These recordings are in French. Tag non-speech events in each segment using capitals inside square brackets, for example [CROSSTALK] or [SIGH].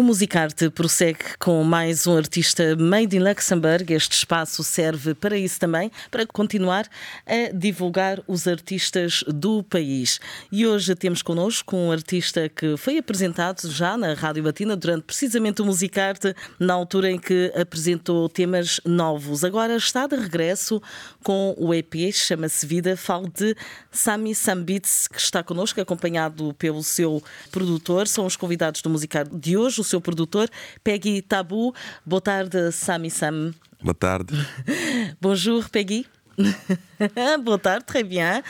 O Musicarte prossegue com mais um artista made in Luxembourg. Este espaço serve para isso também, para continuar a divulgar os artistas do país. E hoje temos connosco um artista que foi apresentado já na Rádio Batina durante precisamente o Musicarte, na altura em que apresentou temas novos. Agora está de regresso com o EP, chama-se Vida. Falo de Sami Sambits, que está connosco, acompanhado pelo seu produtor. São os convidados do Musicarte de hoje seu produtor, Peggy Tabu. Boa tarde, Sami Sam. Boa tarde. [LAUGHS] Bonjour, Peggy. [LAUGHS] Boa tarde, très bien.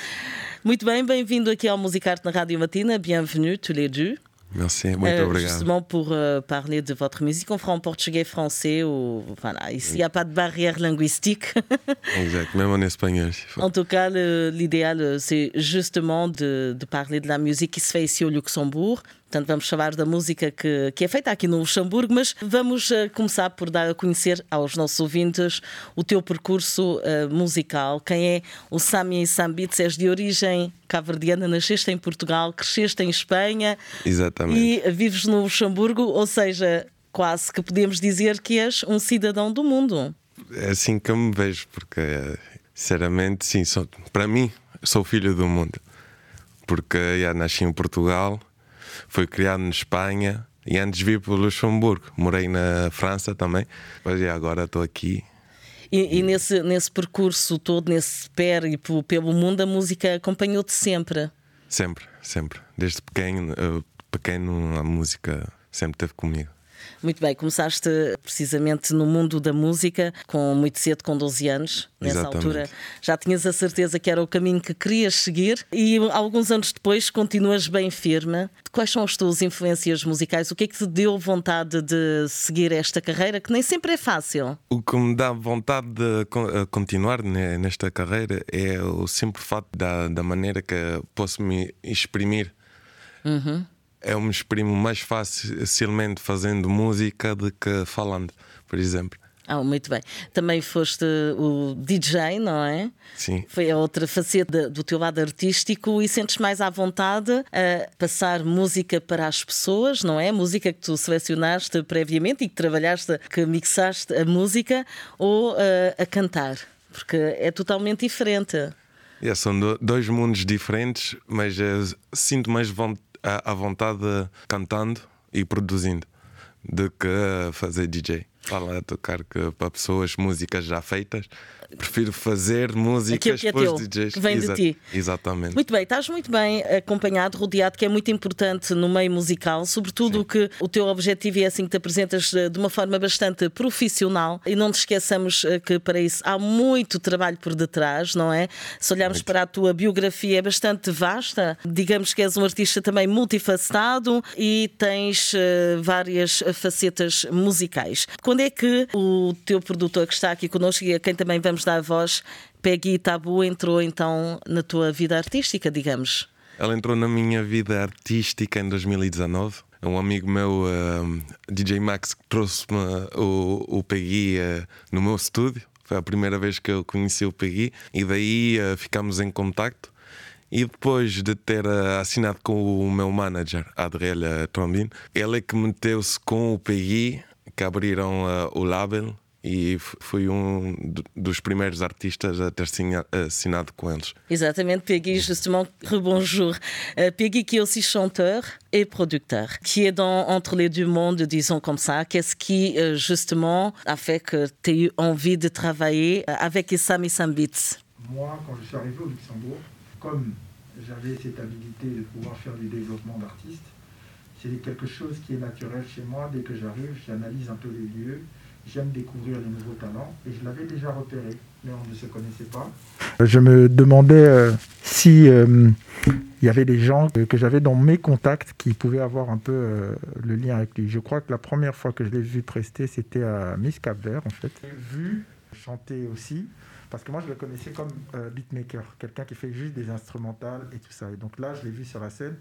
Muito bem, bem-vindo aqui ao Musicarte na Rádio Matina. Bienvenue tous les deux. Merci, muito euh, obrigado. Justement pour euh, parler de votre musique, on fera en portugais, français ou voilà, ici il n'y a pas de barrière linguistique. [LAUGHS] exact, même en espagnol. En tout cas, l'idéal c'est justement de, de, parler de la musique qui se fait ici au Luxembourg. Portanto, vamos falar da música que, que é feita aqui no Luxemburgo, mas vamos uh, começar por dar a conhecer aos nossos ouvintes o teu percurso uh, musical. Quem é o Sami Sambits? És de origem cabo-verdiana, nasceste em Portugal, cresceste em Espanha Exatamente. e vives no Luxemburgo, ou seja, quase que podemos dizer que és um cidadão do mundo. É assim que eu me vejo, porque sinceramente, sim, sou, para mim, sou filho do mundo. Porque já nasci em Portugal foi criado na Espanha e antes vi para Luxemburgo. Morei na França também, mas agora estou aqui. E, e, nesse, nesse percurso todo, nesse périplo pelo mundo, a música acompanhou-te sempre? Sempre, sempre. Desde pequeno, pequeno a música sempre esteve comigo. Muito bem, começaste precisamente no mundo da música com muito cedo, com 12 anos. Nessa Exatamente. altura já tinhas a certeza que era o caminho que querias seguir e alguns anos depois continuas bem firme. Quais são as tuas influências musicais? O que é que te deu vontade de seguir esta carreira que nem sempre é fácil? O que me dá vontade de continuar nesta carreira é o simples fato da, da maneira que posso me exprimir. Uhum eu me exprimo mais facilmente fazendo música do que falando, por exemplo. Ah, muito bem. Também foste o DJ, não é? Sim. Foi a outra faceta do teu lado artístico e sentes mais à vontade a passar música para as pessoas, não é? Música que tu selecionaste previamente e que trabalhaste, que mixaste a música ou a, a cantar? Porque é totalmente diferente. Yeah, são dois mundos diferentes, mas sinto mais vontade à vontade cantando e produzindo do que fazer DJ. Fala tocar para pessoas músicas já feitas prefiro fazer músicas que para os DJs. que vem Exa de ti. Exatamente. Muito bem, estás muito bem acompanhado, rodeado, que é muito importante no meio musical, sobretudo Sim. que o teu objetivo é assim que te apresentas eh, de uma forma bastante profissional e não te esqueçamos eh, que para isso há muito trabalho por detrás, não é? Se olharmos muito. para a tua biografia é bastante vasta, digamos que és um artista também multifacetado e tens uh, várias facetas musicais. Quando é que o teu produtor que está aqui connosco e a quem também vamos dar voz, Peggy Tabu, entrou então na tua vida artística, digamos? Ela entrou na minha vida artística em 2019. Um amigo meu, uh, DJ Max, trouxe-me o, o Peggy uh, no meu estúdio. Foi a primeira vez que eu conheci o Peggy e daí uh, ficámos em contacto. E depois de ter assinado com o meu manager, Adriel Trombin, ele é que meteu-se com o Peggy, que abriram uh, o label e fui um dos primeiros artistas a ter assinado com eles. Exatamente, Peggy, justement, rebonjour. Uh, Peggy qui est aussi chanteur et producteur, qui est dans, entre les deux mondes, disons comme ça. Qu'est-ce qui, uh, justement, a fait que tu aies eu envie de travailler uh, avec Isami Sambits Moi, quand je suis arrivé au Luxembourg, comme j'avais cette habilité de pouvoir faire du développement d'artistes, c'est quelque chose qui est naturel chez moi. Dès que j'arrive, j'analyse un peu les lieux, j'aime découvrir les nouveaux talents et je l'avais déjà repéré, mais on ne se connaissait pas. Je me demandais euh, si euh, il y avait des gens que, j'avais dans mes contacts qui pouvaient avoir un peu euh, le lien avec lui. Je crois que la première fois que je l'ai vu prester, c'était à Miss Cap Vert, en fait. J'ai vu chanter aussi. Parce que moi, je le connaissais comme beatmaker, quelqu'un qui fait juste des instrumentales et tout ça. Et donc là, je l'ai vu sur la scène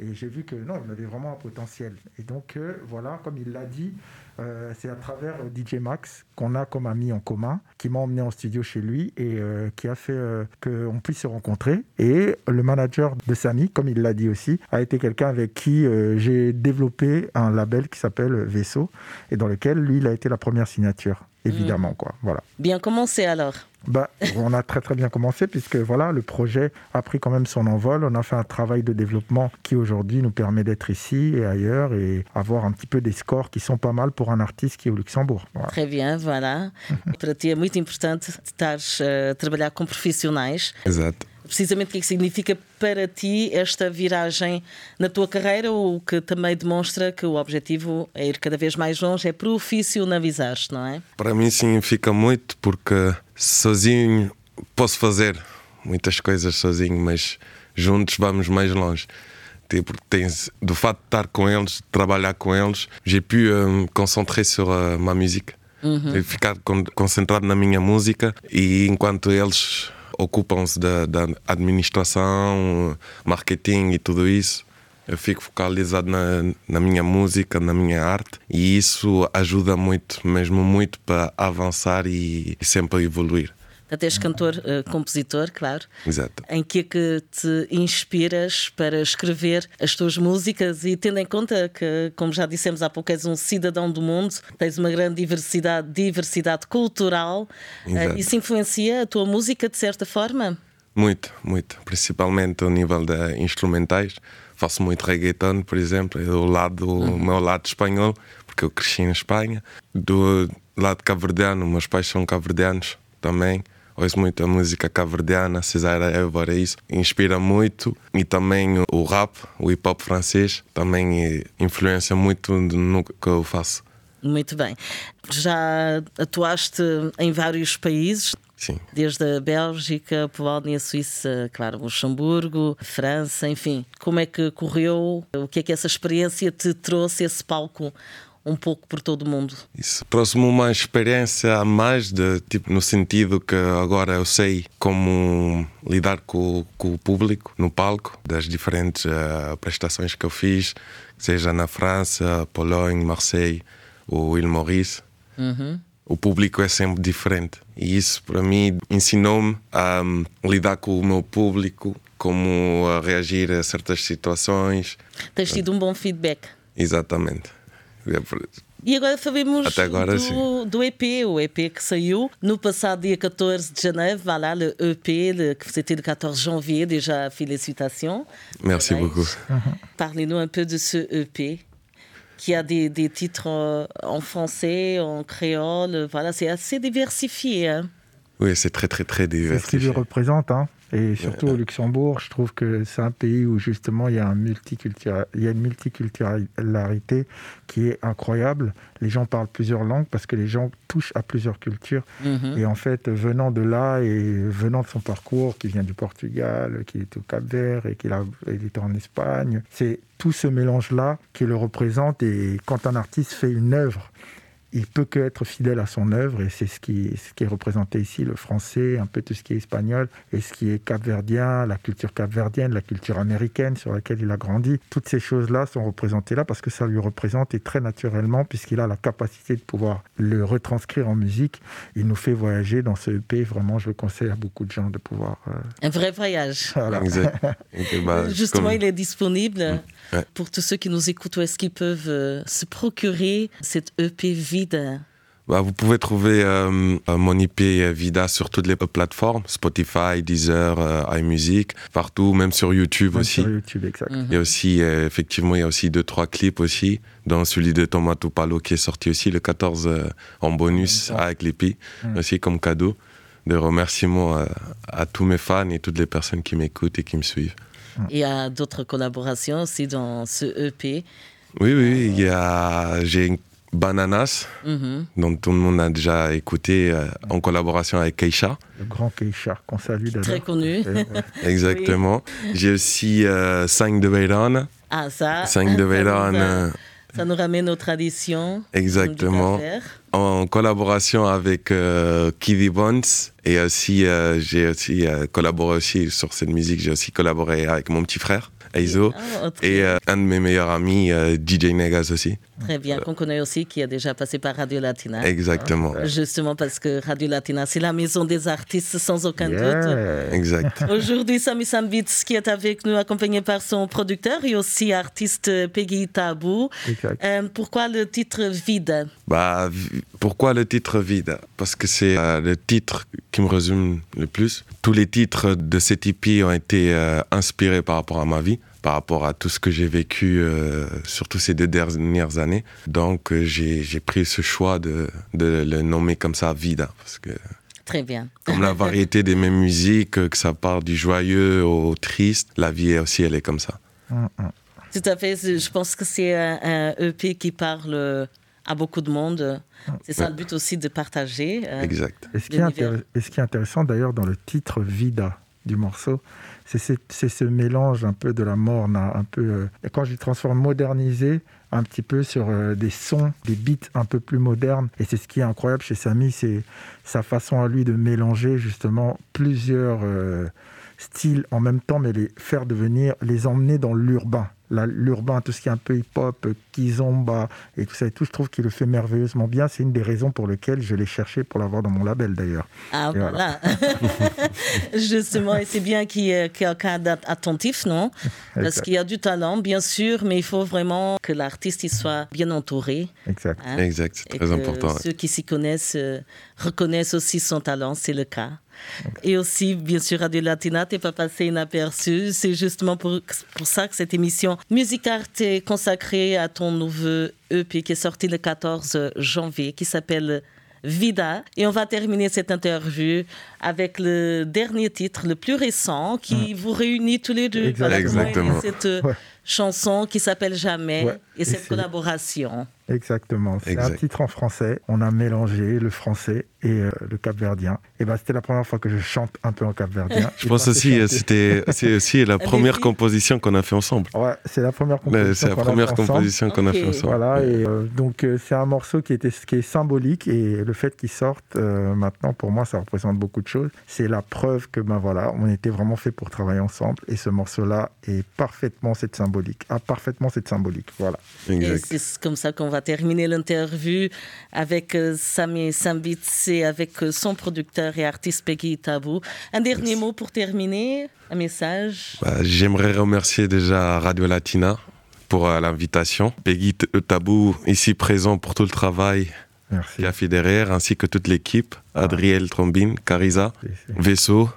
et j'ai vu que non, il avait vraiment un potentiel. Et donc, euh, voilà, comme il l'a dit, euh, c'est à travers euh, DJ Max qu'on a comme ami en commun, qui m'a emmené en studio chez lui et qui a fait qu'on puisse se rencontrer. Et le manager de Samy, comme il l'a dit aussi, a été quelqu'un avec qui j'ai développé un label qui s'appelle Vaisseau et dans lequel lui, il a été la première signature, évidemment. Quoi. Voilà. Bien commencé alors? Bah, on a très très bien commencé puisque voilà, le projet a pris quand même son envol. On a fait un travail de développement qui aujourd'hui nous permet d'être ici et ailleurs et avoir un petit peu des scores qui sont pas mal pour un artiste qui est au Luxembourg. Très bien, voilà. [LAUGHS] Para ti é muito importante estar a trabalhar com profissionais. Exato. Precisamente o que, é que significa para ti esta viragem na tua carreira, o que também demonstra que o objetivo é ir cada vez mais longe, é profissionalizar-te, não é? Para mim significa muito porque sozinho posso fazer muitas coisas sozinho, mas juntos vamos mais longe. Tipo, tens, do fato de estar com eles, de trabalhar com eles, j'ai pu uh, me concentrer sur uh, ma musique. Uhum. Ficar concentrado na minha música e enquanto eles ocupam-se da, da, administração, marketing e tudo isso. Eu fico focalizado na, na minha música, na minha arte e isso ajuda muito, mesmo muito para avançar e, e sempre evoluir. Até és cantor, uh, compositor, claro. Exato. Em que é que te inspiras para escrever as tuas músicas e tendo em conta que, como já dissemos há pouco, és um cidadão do mundo, tens uma grande diversidade, diversidade cultural, uh, isso influencia a tua música de certa forma? Muito, muito. Principalmente ao nível de instrumentais. Faço muito reggaeton, por exemplo, do lado, uhum. meu lado espanhol, porque eu cresci em Espanha. Do lado cabo-verdiano, meus pais são cabo-verdianos também ouço muito a música caverdiana, Cesar Évora, isso inspira muito e também o rap, o hip hop francês, também influencia muito no que eu faço. Muito bem. Já atuaste em vários países? Sim. Desde a Bélgica, Polónia, Suíça, claro, Luxemburgo, França, enfim. Como é que correu? O que é que essa experiência te trouxe, esse palco um pouco por todo o mundo. Isso trouxe-me uma experiência a mais, de, tipo, no sentido que agora eu sei como lidar com, com o público no palco, das diferentes uh, prestações que eu fiz, seja na França, Polónia, Marseille ou Ile Maurice. Uhum. O público é sempre diferente e isso para mim ensinou-me a um, lidar com o meu público, como a reagir a certas situações. Tens tido um bom feedback. Exatamente. E agora sabemos Até agora, do, do, EP, o EP que saiu no passado dia 14 de janeiro. Voilà, le EP le, que c'était le 14 janvier. Déjà, félicitations. Merci beaucoup. Parlez-nous un peu de ce EP qui a des, des titres en, en, français, en créole. Voilà, c'est assez diversifié. Hein? Oui, c'est très, très, très diversifié. C'est ce qui le représente. Hein et surtout au Luxembourg, je trouve que c'est un pays où justement il y, a un il y a une multiculturalité qui est incroyable. Les gens parlent plusieurs langues parce que les gens touchent à plusieurs cultures. Mhm. Et en fait, venant de là et venant de son parcours, qui vient du Portugal, qui est au Cap-Vert et qui est en Espagne, c'est tout ce mélange-là qui le représente. Et quand un artiste fait une œuvre il peut que être fidèle à son œuvre et c'est ce qui, ce qui est représenté ici, le français, un peu tout ce qui est espagnol et ce qui est capverdien, la culture capverdienne, la culture américaine sur laquelle il a grandi. Toutes ces choses-là sont représentées là parce que ça lui représente et très naturellement puisqu'il a la capacité de pouvoir le retranscrire en musique. Il nous fait voyager dans ce EP. Vraiment, je le conseille à beaucoup de gens de pouvoir... Euh, un vrai voyage. Voilà. [LAUGHS] Bah, Justement, il est disponible pour tous ceux qui nous écoutent. Où est-ce qu'ils peuvent euh, se procurer cette EP vie bah, vous pouvez trouver euh, mon IP Vida sur toutes les plateformes, Spotify, Deezer, euh, iMusic, partout, même sur YouTube aussi. Sur YouTube, exact. Il y a aussi, euh, effectivement, il y a aussi deux, trois clips aussi, dont celui de Tomato Palo qui est sorti aussi le 14 en bonus avec l'IP, aussi comme cadeau de remerciements à tous mes fans et toutes les personnes qui m'écoutent et qui me suivent. Il y a d'autres collaborations aussi dans ce EP. Oui, oui, il y a, j'ai Bananas, mhm. dont tout le monde a déjà écouté euh, en collaboration avec Keisha. Le grand Keisha, qu'on salue d'abord. Très connu. [LAUGHS] Exactement. J'ai aussi 5 euh, de Veyron. Ah, ça. 5 de Veyron. Ça nous ramène aux traditions. Exactement. En collaboration avec euh, Kiddy Bones et aussi euh, j'ai aussi euh, collaboré aussi sur cette musique. J'ai aussi collaboré avec mon petit frère. Aizo, ah, et euh, un de mes meilleurs amis, euh, DJ Negas aussi. Très bien, qu'on connaît aussi, qui a déjà passé par Radio Latina. Exactement. Justement parce que Radio Latina, c'est la maison des artistes sans aucun doute. Exact. [LAUGHS] Aujourd'hui, Sami Sambits qui est avec nous, accompagné par son producteur et aussi artiste Peggy Tabou. Euh, pourquoi le titre Vide? Bah, Pourquoi le titre Vide? Parce que c'est le titre qui me résume le plus. Tous les titres de cet EP ont été inspirés par rapport à ma vie par rapport à tout ce que j'ai vécu, euh, surtout ces deux dernières années. Donc euh, j'ai pris ce choix de, de, le nommer comme ça Vida. Parce que, Très bien. Comme la variété des mêmes musiques, que ça part du joyeux au triste, la vie aussi, elle est comme ça. Mm, mm. Tout à fait. Je pense que c'est un, EP qui parle à beaucoup de monde. C'est ça le but aussi de partager. Euh, exact. Et ce, qui est et ce qui est intéressant d'ailleurs dans le titre Vida du morceau, c'est ce mélange un peu de la morne, un peu. Euh, quand je transforme modernisé, un petit peu sur euh, des sons, des beats un peu plus modernes. Et c'est ce qui est incroyable chez Samy, c'est sa façon à lui de mélanger justement plusieurs euh, styles en même temps, mais les faire devenir, les emmener dans l'urbain l'urbain, tout ce qui est un peu hip-hop, kizomba et tout ça et tout, je trouve qu'il le fait merveilleusement bien. C'est une des raisons pour lesquelles je l'ai cherché pour l'avoir dans mon label d'ailleurs. Ah voilà. [LAUGHS] Justement, et c'est bien qu'il y ait quelqu'un attentif, non? Parce qu'il y a du talent, bien sûr, mais il faut vraiment que l'artiste soit bien entouré. Exact. Hein? exact, c'est très important. Ceux qui s'y connaissent euh, reconnaissent aussi son talent, c'est le cas. Et aussi, bien sûr, Radio Latina, t'es pas passé inaperçu. C'est justement pour, pour ça que cette émission Music Art est consacrée à ton nouveau EP qui est sorti le 14 janvier, qui s'appelle Vida. Et on va terminer cette interview avec le dernier titre, le plus récent, qui mm. vous réunit tous les deux. Exactement. Cette chanson qui s'appelle Jamais et cette collaboration. Exactement. C'est un titre en français. On a mélangé le français et euh, le capverdien. Et ben c'était la première fois que je chante un peu en capverdien. je pense aussi c'était c'est aussi la première composition qu'on a fait ensemble. Ouais, c'est la première composition. C'est la première composition qu'on a fait ensemble. Voilà. Et euh, donc euh, c'est un morceau qui était qui est symbolique et le fait qu'il sorte maintenant pour moi ça représente beaucoup de choses. C'est la preuve que ben voilà on était vraiment fait pour travailler ensemble et ce morceau là est parfaitement cette symbolique. A parfaitement cette symbolique. Voilà. c'est comme ça qu'on va terminer l'interview avec euh, Sami Sambitz et avec euh, son producteur et artiste Peggy Tabou. Un dernier mot pour terminer, un message? Bah, J'aimerais remercier déjà Radio Latina pour euh, l'invitation. Peggy Tabou, ici présent pour tout le travail qui a derrière, ainsi que toute l'équipe, ah. Adriel Trombine, Carisa, Vaisseau,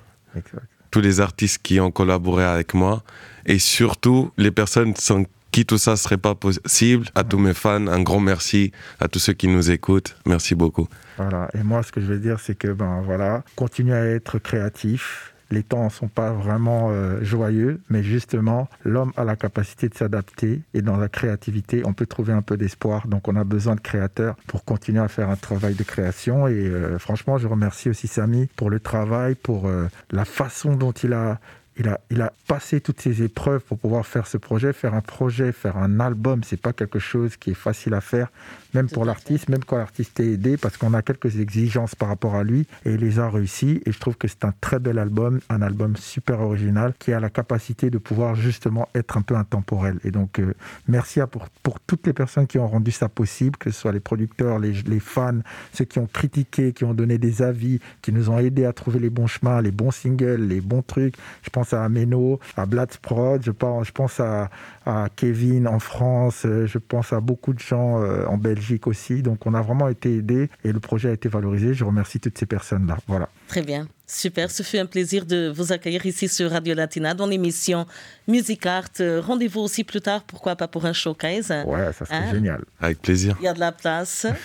tous les artistes qui ont collaboré avec moi, et surtout les personnes sans qui tout ça serait pas possible. À tous mes fans, un grand merci. À tous ceux qui nous écoutent, merci beaucoup. Voilà. Et moi, ce que je veux dire, c'est que ben voilà, continuez à être créatif. Les temps ne sont pas vraiment euh, joyeux, mais justement, l'homme a la capacité de s'adapter et dans la créativité, on peut trouver un peu d'espoir. Donc, on a besoin de créateurs pour continuer à faire un travail de création. Et euh, franchement, je remercie aussi Samy pour le travail, pour euh, la façon dont il a il a, il a passé toutes ces épreuves pour pouvoir faire ce projet. Faire un projet, faire un album, c'est pas quelque chose qui est facile à faire même pour l'artiste, même quand l'artiste est aidé, parce qu'on a quelques exigences par rapport à lui, et il les a réussi. Et je trouve que c'est un très bel album, un album super original, qui a la capacité de pouvoir justement être un peu intemporel. Et donc, euh, merci à pour, pour toutes les personnes qui ont rendu ça possible, que ce soit les producteurs, les, les fans, ceux qui ont critiqué, qui ont donné des avis, qui nous ont aidés à trouver les bons chemins, les bons singles, les bons trucs. Je pense à Ameno, à Bladsprod, je pense, je pense à, à Kevin en France, euh, je pense à beaucoup de gens euh, en Belgique aussi. Donc on a vraiment été aidés et le projet a été valorisé. Je remercie toutes ces personnes-là. Voilà. Très bien. Super, ce fut un plaisir de vous accueillir ici sur Radio Latina dans l'émission Music Art. Rendez-vous aussi plus tard, pourquoi pas pour un showcase. Ouais, ça serait hein? génial. Avec plaisir. Il y a de la place. hein?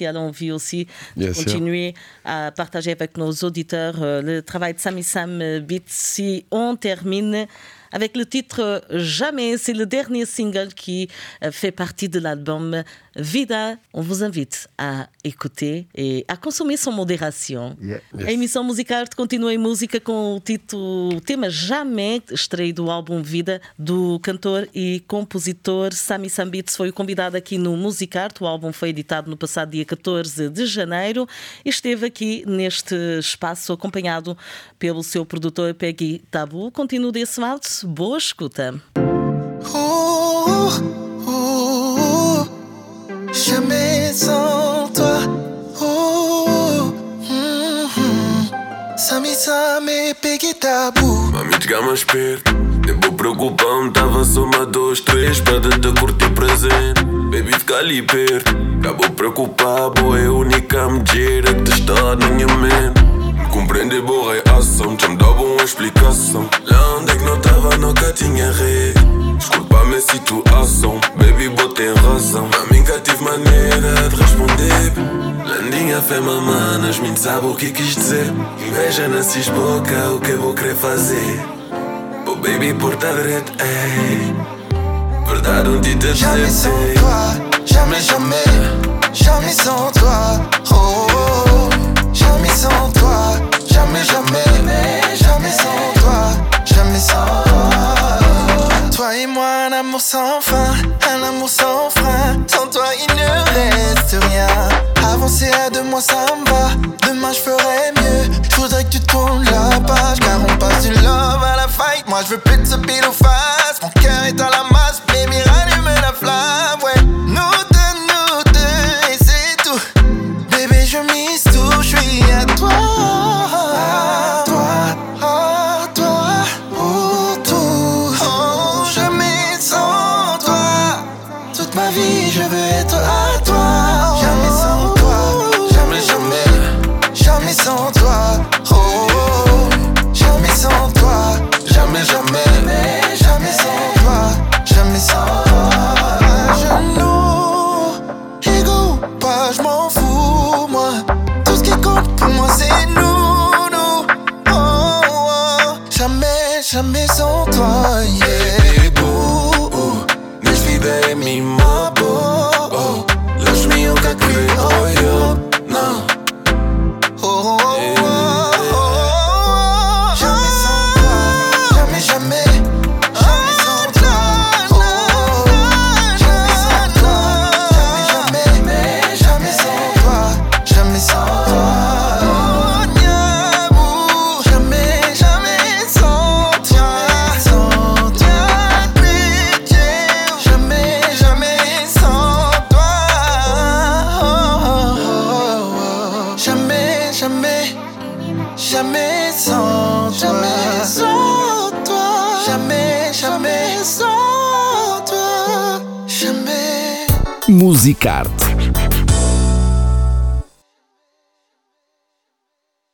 Il y a l'envie aussi de continuer à partager avec nos auditeurs euh, le travail de Sami Sam Beat. Si on termine avec le titre Jamais. C'est le dernier single qui euh, fait partie de l'album Vida. On vous invite à écouter et à consommer sans modération. Yeah. A emissão Musicarte continua em música com o título o tema Jamais, extraído do álbum Vida, do cantor e compositor Sami Sambits. Foi o convidado aqui no Musicarte. O álbum foi editado no passado dia 14 de janeiro e esteve aqui neste espaço acompanhado pelo seu produtor Peggy Tabu. Continua desse lado. Boa escuta. Oh, oh, oh, jamais sans toi. Oh, mm, mm. Sami Sami Peggy Tabu. Mami, desgama esperto. Nem vou preocupar-me, tava só uma, dois, três. Pede-te curtir presente. Baby, fica ali perto. Acabou preocupar, boa, é a única mentira que te está na minha mente. Me compreender, boa reação. Já me dá boa explicação. Lá onde é que não tava, nunca tinha rede. Desculpa a minha situação, baby, botei razão. A mim cá tive maneira de responder. Landinha fé mamanas, mim sabe o que quis dizer. Inveja na boca, o que vou querer fazer. Oh baby, porta direito, ei. Verdade, um te Jamais sans dizer, toi, jamais, jamais, jamais sans toi. Oh, oh, oh. jamais sans toi, jamais, jamais, jamais sans toi, jamais sans toi. Toi et moi, un amour sans fin, un amour sans frein. Sans toi, il ne reste rien. Avancer à deux mois, ça me va. Demain, je ferai mieux. Je voudrais que tu tournes la page, car on passe du love à la fight. Moi, je veux plus de ce pile ou face. Mon cœur est à la Arte.